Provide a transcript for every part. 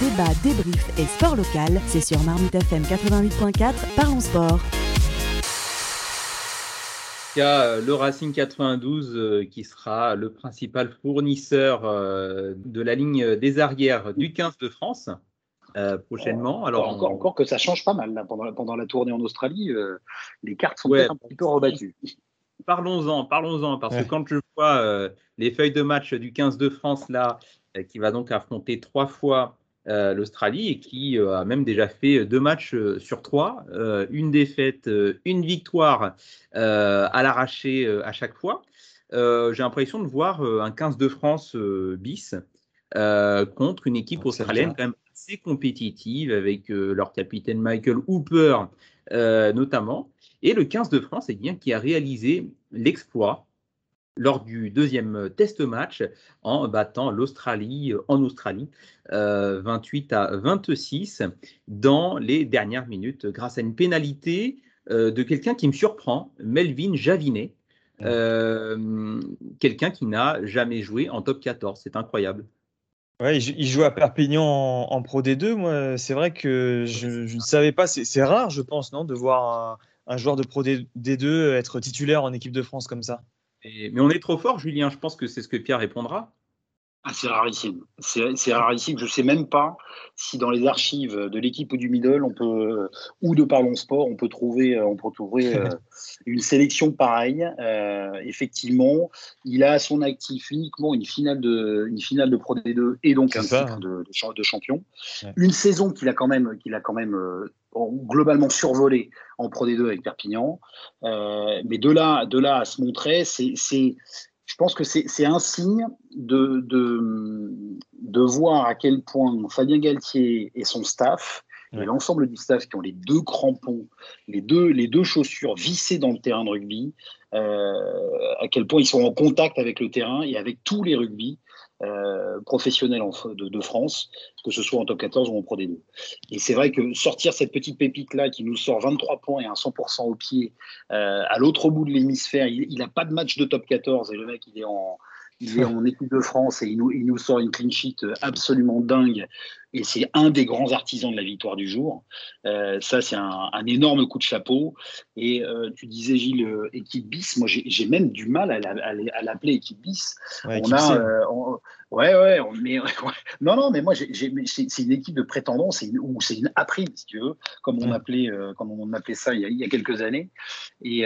débat, débrief et sport local, c'est sur Marmite FM 88.4, parlons sport. Il y a euh, le Racing 92 euh, qui sera le principal fournisseur euh, de la ligne des arrières du 15 de France prochainement. Alors, encore, encore, que ça change pas mal pendant, pendant la tournée en Australie, les cartes sont un petit peu rebattues. Parlons-en, parlons-en, parce que quand je vois les feuilles de match du 15 de France là, qui va donc affronter trois fois euh, l'Australie et qui euh, a même déjà fait deux matchs euh, sur trois, une défaite, une victoire à l'arraché à chaque fois. J'ai l'impression de voir un 15 de France bis contre une équipe australienne quand même assez compétitive avec leur capitaine Michael Hooper notamment. Et le 15 de France, eh bien, qui a réalisé l'exploit lors du deuxième test match en battant l'Australie euh, en Australie 28 euh, à 26 dans les dernières minutes grâce à une pénalité euh, de quelqu'un qui me surprend, Melvin Javinet, quelqu'un qui n'a jamais joué en top 14. C'est incroyable. Ouais, il joue à Perpignan en, Pro D2. Moi, c'est vrai que je, ne savais pas. C'est rare, je pense, non, de voir un, un joueur de Pro D2 être titulaire en équipe de France comme ça mais on est trop fort, Julien. Je pense que c'est ce que Pierre répondra. Ah, c'est rarissime. C'est rarissime. Je ne sais même pas si dans les archives de l'équipe ou du middle, on peut, ou de Parlons Sport, on peut trouver, on peut trouver euh, une sélection pareille. Euh, effectivement, il a à son actif uniquement une finale de, une finale de Pro D2 et donc un titre de, de, champion. Une saison qu'il a quand même, qu'il a quand même euh, globalement survolé en Pro D2 avec Perpignan. mais de là, de là à se montrer, c'est je pense que c'est un signe de, de, voir à quel point Fabien Galtier et son staff, et l'ensemble du staff qui ont les deux crampons, les deux, les deux chaussures vissées dans le terrain de rugby, euh, à quel point ils sont en contact avec le terrain et avec tous les rugby euh, professionnels de, France, que ce soit en top 14 ou en Pro D2. Et c'est vrai que sortir cette petite pépite-là qui nous sort 23 points et un 100% au pied euh, à l'autre bout de l'hémisphère, il n'a pas de match de top 14 et le mec il est en, il est en équipe de France et il nous, il nous sort une clean sheet absolument dingue. Et c'est un des grands artisans de la victoire du jour. Euh, ça, c'est un, énorme coup de chapeau. Et euh, tu disais, Gilles, euh, équipe bis. Moi, j'ai même du mal à, l'appeler équipe bis. Ouais, on a. ouais, ouais, mais, Non, non, mais moi, c'est une équipe de prétendants, ou c'est une après, si tu veux, comme on, appelait, comme on appelait ça il y a, il y a quelques années. Et,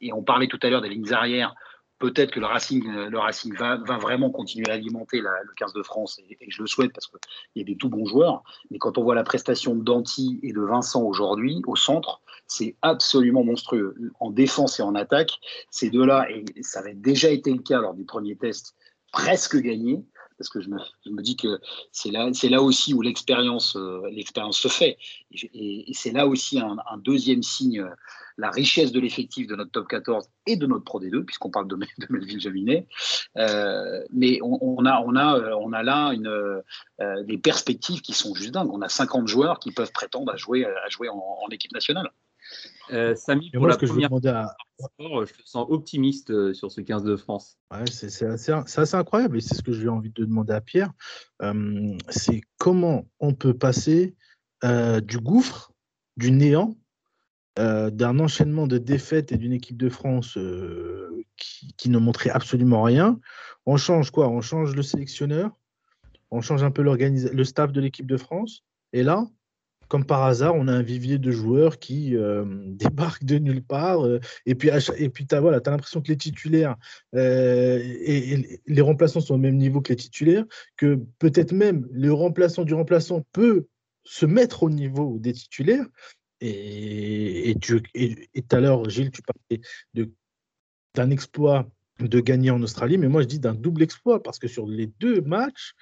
et on parlait tout à l'heure des lignes arrières peut-être que le Racing, le Racing va, vraiment continuer à alimenter le 15 de France, et, je le souhaite parce qu'il y a des tout bons joueurs. Mais quand on voit la prestation de Danti et de Vincent aujourd'hui au centre, c'est absolument monstrueux. En défense et en attaque, ces deux-là, et ça avait déjà été le cas lors du premier test, presque gagné parce que je me, dis que c'est là, aussi où l'expérience, euh, se fait. Et, c'est là aussi un, deuxième signe, euh, la richesse de l'effectif de notre top 14 et de notre Pro D2, puisqu'on parle de, Melville Jaminet. Euh, mais on, a, là des perspectives qui sont juste dingues. On a 50 joueurs qui peuvent prétendre à jouer en équipe nationale. Euh, Samy, pour la première fois, je te sens optimiste euh, sur ce 15 de France. c'est assez, incroyable et c'est ce que j'ai envie de demander à Pierre. Euh, c'est comment on peut passer du gouffre, du néant, d'un enchaînement de défaites et d'une équipe de France qui, qui, ne montrait absolument rien. On change quoi? On change le sélectionneur, on change un peu le staff de l'équipe de France? Et là, comme par hasard, on a un vivier de joueurs qui euh, débarquent de nulle part. Euh, et puis, et puis tu as, voilà, l'impression que les titulaires euh, et, les remplaçants sont au même niveau que les titulaires, que peut-être même le remplaçant du remplaçant peut se mettre au niveau des titulaires. Et tout à l'heure, Gilles, tu parlais d'un exploit de gagner en Australie, mais moi je dis d'un double exploit parce que sur les deux matchs,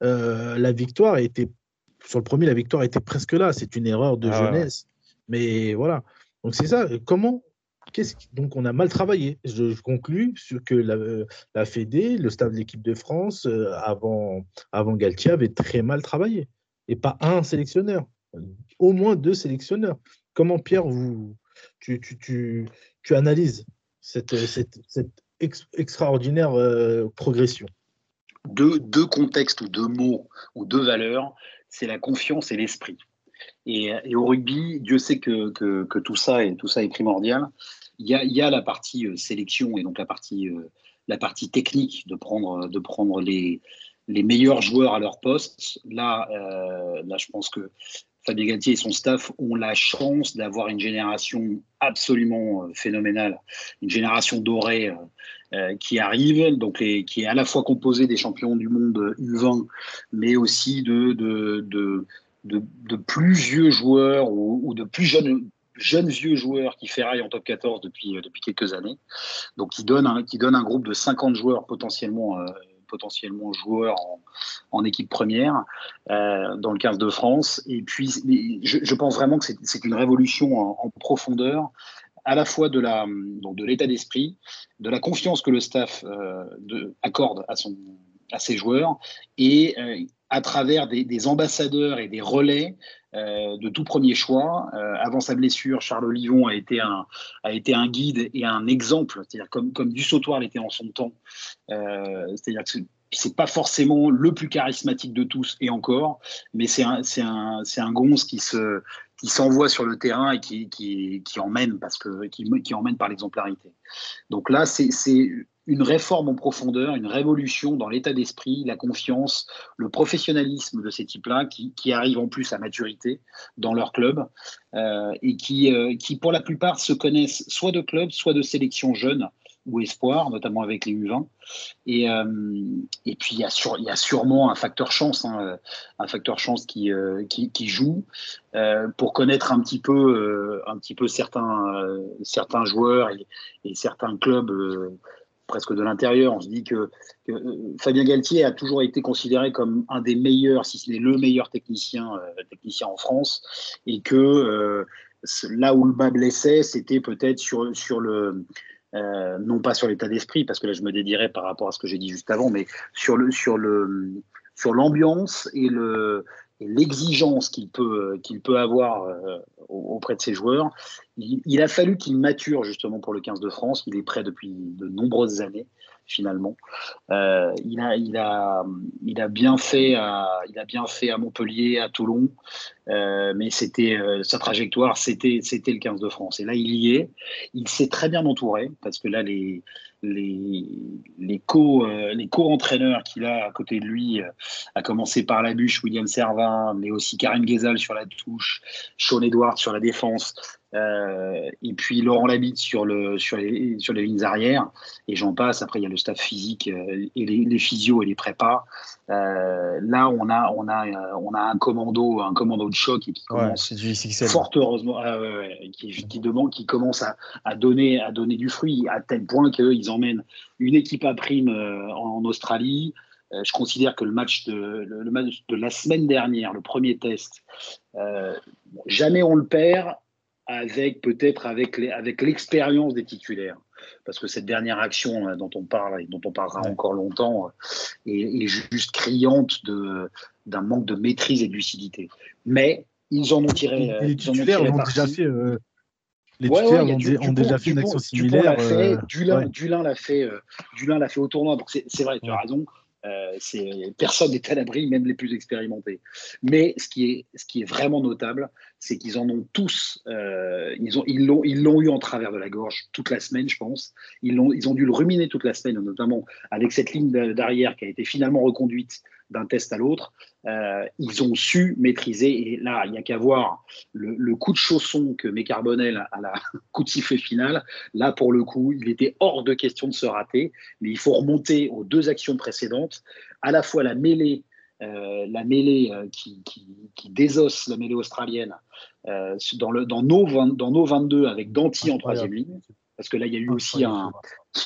la victoire a été sur le premier, la victoire était presque là. C'est une erreur de ah jeunesse. Mais voilà. Donc c'est ça. Comment qu'est-ce donc on a mal travaillé. Je, je conclus sur que la, la Fédé, le staff de l'équipe de France euh, avant avant Galtier avait très mal travaillé et pas un sélectionneur, au moins deux sélectionneurs. Comment Pierre vous tu, tu, tu, tu analyses cette, cette, cette extraordinaire euh, progression? Deux, deux, contextes ou deux mots ou deux valeurs c'est la confiance et l'esprit. Et, au rugby, Dieu sait que, que, tout, ça est, tout ça est primordial. Il y, a, il y a la partie sélection et donc la partie, la partie technique de prendre, de prendre les, les meilleurs joueurs à leur poste. Là, là je pense que Fabien Galtier et son staff ont la chance d'avoir une génération absolument euh, phénoménale, une génération dorée euh, euh, qui arrive, donc qui est à la fois composée des champions du monde U20, mais aussi de, de, de, plus vieux joueurs ou, de plus jeunes, jeunes vieux joueurs qui ferraillent en top 14 depuis, depuis quelques années. Donc qui donne, un, qui donne un groupe de 50 joueurs potentiellement potentiellement joueur en, équipe première euh, dans le 15 de France. Et puis, je, pense vraiment que c'est une révolution en, profondeur à la fois de la de l'état d'esprit, de la confiance que le staff euh, de, accorde à son à ses joueurs et euh, à travers des, ambassadeurs et des relais de tout premier choix. avant sa blessure, Charles Olivon a été un, a été un guide et un exemple, c'est-à-dire comme, comme du sautoir l'était en son temps. c'est-à-dire que c'est pas forcément le plus charismatique de tous et encore, mais c'est un, c'est un, c'est un gonze qui se, qui s'envoie sur le terrain et qui, qui, qui emmène parce que qui, qui emmène par l'exemplarité. Donc là, c'est, c'est une réforme en profondeur, une révolution dans l'état d'esprit, la confiance, le professionnalisme de ces types-là qui, qui arrivent en plus à maturité dans leur club euh, et qui, euh, qui, pour la plupart, se connaissent soit de clubs, soit de sélections jeunes ou espoir, notamment avec les U20. Et, euh, et puis il y, a il y a sûrement un facteur chance, hein, un facteur chance qui, euh, qui, joue euh, pour connaître un petit peu, un petit peu certains, certains joueurs et, certains clubs presque de l'intérieur. On se dit que, Fabien Galtier a toujours été considéré comme un des meilleurs, si ce n'est le meilleur technicien, technicien en France, et que là où le bas blessait, c'était peut-être sur, sur le euh, non pas sur l'état d'esprit, parce que là je me dédierais par rapport à ce que j'ai dit juste avant, mais sur le sur le sur l'ambiance et le l'exigence qu'il peut qu'il peut avoir euh, auprès de ses joueurs. Il, a fallu qu'il mature justement pour le 15 de France. Il est prêt depuis de nombreuses années finalement. Euh, il, a, il, a, il, a bien fait à, il a bien fait à Montpellier, à Toulon, euh, mais c'était euh, sa trajectoire, c'était c'était le 15 de France. Et là, il y est. Il s'est très bien entouré parce que là, les les les co les co-entraîneurs qu'il a à côté de lui, à commencer par la bûche William Servin, mais aussi Karim Ghezal sur la touche, Sean Edwards sur la défense. Euh, et puis Laurent Labitte sur, le, sur, les, sur les lignes arrières, et j'en passe. Après, il y a le staff physique euh, et les, les physios et les prépas. Euh, là, on a, on, a, on a un commando, un commando de choc qui commence fort heureusement, qui, qui, demande, qui commence à, à, donner, à donner du fruit à tel point qu'ils emmènent une équipe à prime en, Australie. je considère que le match, de, le, match de la semaine dernière, le premier test, jamais on le perd avec peut-être avec l'expérience des titulaires. Parce que cette dernière action euh, dont on parle et dont on parlera encore longtemps euh, est, juste criante d'un manque de maîtrise et de lucidité. Mais ils en ont tiré. les titulaires ont, déjà fait. Les titulaires ont, déjà fait une action similaire. Dulin l'a fait, Dulin l'a fait au tournoi. Donc c'est vrai, tu as raison. Euh, personne n'est à l'abri, même les plus expérimentés. Mais ce qui est, ce qui est vraiment notable, c'est qu'ils en ont tous, euh, ils, ont, ils, l'ont, ils l'ont eu en travers de la gorge toute la semaine, je pense. Ils, l'ont, ils ont dû le ruminer toute la semaine, notamment avec cette ligne d'arrière qui a été finalement reconduite d'un test à l'autre. Euh, ils ont su maîtriser. Et là, il n'y a qu'à voir le, coup de chausson que met Carbonel à la coup de sifflet final. Là, pour le coup, il était hors de question de se rater. Mais il faut remonter aux deux actions précédentes. À la fois la mêlée euh, la mêlée euh, qui, qui, désosse la mêlée australienne dans, le, dans, nos dans nos 22 avec Danti en troisième ligne parce que là, il y a eu aussi un,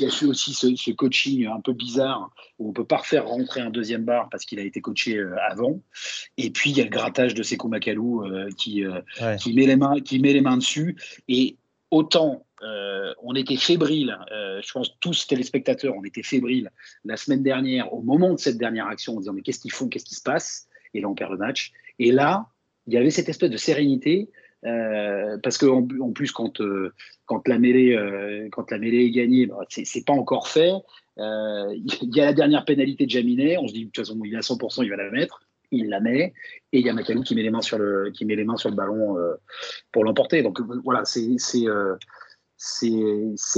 il y a eu aussi ce, coaching un peu bizarre où on peut pas refaire rentrer un deuxième bar parce qu'il a été coaché euh, avant. Et puis il y a le grattage de Sekou Makalou euh, qui, euh, qui met les mains, qui met les mains dessus. Et autant on était fébrile, je pense tous téléspectateurs, on était fébrile la semaine dernière au moment de cette dernière action en disant mais qu'est-ce qu'ils font, qu'est-ce qui se passe? Et là on perd le match. Et là, il y avait cette espèce de sérénité euh, parce que en, plus quand euh, quand la mêlée euh, quand la mêlée est gagnée, bah, c'est pas encore fait. Il y a la dernière pénalité de Jaminet. On se dit de toute façon il est à 100%, il va la mettre. il la met, et il y a Macalou qui met les mains sur le, qui met les mains sur le ballon pour l'emporter. Donc voilà, c'est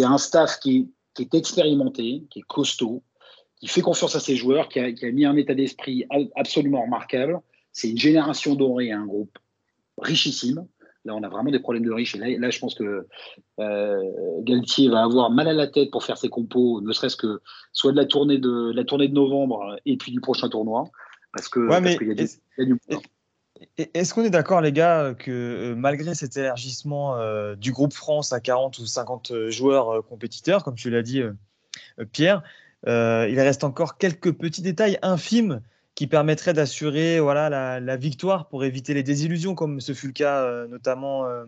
un staff qui, est expérimenté, qui est costaud, qui fait confiance à ses joueurs, qui a, mis un état d'esprit absolument remarquable. C'est une génération dorée, un groupe richissime. Là, on a vraiment des problèmes de riches. Et là, je pense que euh, Galtier va avoir mal à la tête pour faire ses compos, ne serait-ce que soit de la tournée de, la tournée de novembre et puis du prochain tournoi. Parce que y a du, Est-ce qu'on est d'accord, les gars, que euh, malgré cet élargissement euh, du groupe France à 40 ou 50 joueurs compétiteurs, comme tu l'as dit, Pierre, il reste encore quelques petits détails infimes qui permettrait d'assurer voilà, la, victoire pour éviter les désillusions, comme ce fut le cas euh, notamment euh,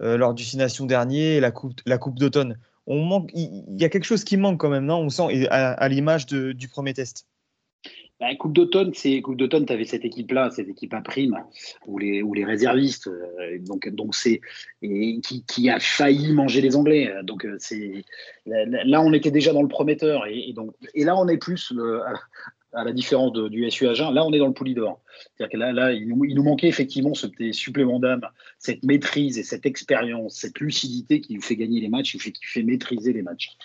euh, lors du Six Nations dernier et la Coupe, la coupe d'automne. On manque, il y, a quelque chose qui manque quand même, non? On sent à, l'image du premier test. Bah, coupe d'automne, c'est Coupe d'automne, tu avais cette équipe-là, cette équipe à prime, ou les, ou les réservistes, donc donc c'est et qui, qui, a failli manger les Anglais. Donc c'est là, on était déjà dans le prometteur, et, donc et là on est plus à la différence du SU Agen, là on est dans le poulie d'or. C'est-à-dire que là, là il, nous, manquait effectivement ce petit supplément d'âme, cette maîtrise et cette expérience, cette lucidité qui nous fait gagner les matchs, qui fait, fait maîtriser les matchs.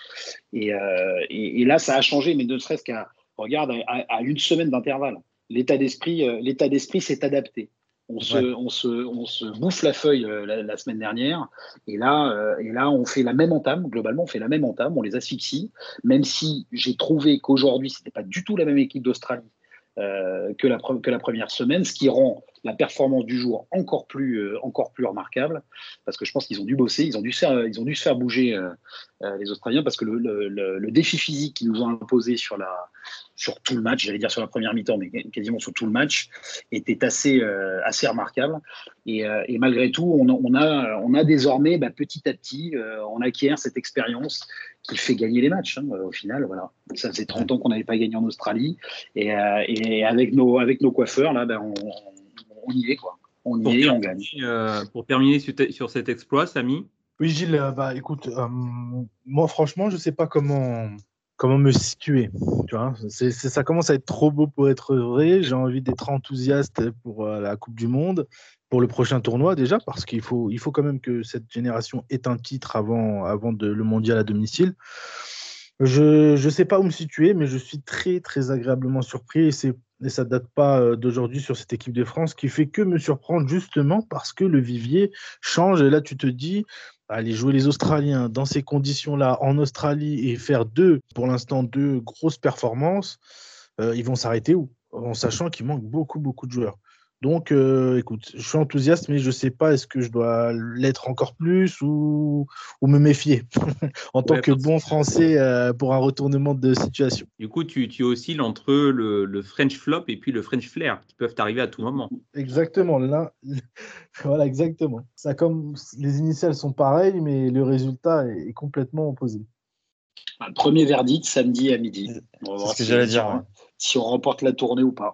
Euh, et, là, ça a changé, mais ne serait-ce qu'à, regarde, à, une semaine d'intervalle. L'état d'esprit, euh, l'état d'esprit s'est adapté. On se, on, se, on se, bouffe la feuille euh, la, semaine dernière, et là, euh, et là, on fait la même entame. Globalement, on fait la même entame, on les asphyxie. Même si j'ai trouvé qu'aujourd'hui, c'était pas du tout la même équipe d'Australie euh, que, la, que la première semaine, ce qui rend la performance du jour encore plus, encore plus remarquable, parce que je pense qu'ils ont dû bosser, ils ont dû, faire, ils ont dû se faire bouger les Australiens, parce que le, le, le défi physique qu'ils nous ont imposé sur, la, sur tout le match, j'allais dire sur la première mi-temps, mais quasiment sur tout le match, était assez, assez remarquable. Et, et, malgré tout, on, on, a, on a désormais, bah, petit à petit, on acquiert cette expérience qui fait gagner les matchs. Hein, au final, voilà. Ça faisait 30 ans qu'on n'avait pas gagné en Australie, et, et avec, nos, avec nos coiffeurs, là, ben, on on y est, quoi. On y pour est, on gagne. Euh, pour terminer sur, cet exploit, Samy? Oui, Gilles, euh, bah, écoute, euh, moi, franchement, je ne sais pas comment, comment me situer. Tu vois ça commence à être trop beau pour être vrai. J'ai envie d'être enthousiaste pour la Coupe du Monde, pour le prochain tournoi déjà, parce qu'il faut, il faut quand même que cette génération ait un titre avant, avant de, le mondial à domicile. Je ne sais pas où me situer, mais je suis très, très agréablement surpris. C'est et ça date pas euh, d'aujourd'hui sur cette équipe de France, qui fait que me surprendre justement parce que le vivier change. Et là, tu te dis, aller jouer les Australiens dans ces conditions-là en Australie et faire deux, pour l'instant, deux grosses performances, euh, ils vont s'arrêter où? En sachant qu'il manque beaucoup, beaucoup de joueurs. Donc, euh, écoute, je suis enthousiaste, mais je ne sais pas est-ce que je dois l'être encore plus ou, me méfier en tant que bon Français euh, pour un retournement de situation. Du coup, tu, tu oscilles entre le, French flop et puis le French flair qui peuvent arriver à tout moment. Exactement. Là, voilà, exactement. Ça, comme les initiales sont pareilles, mais le résultat est, complètement opposé. premier verdict samedi à midi. C'est ce que j'allais dire. Si on remporte la tournée ou pas.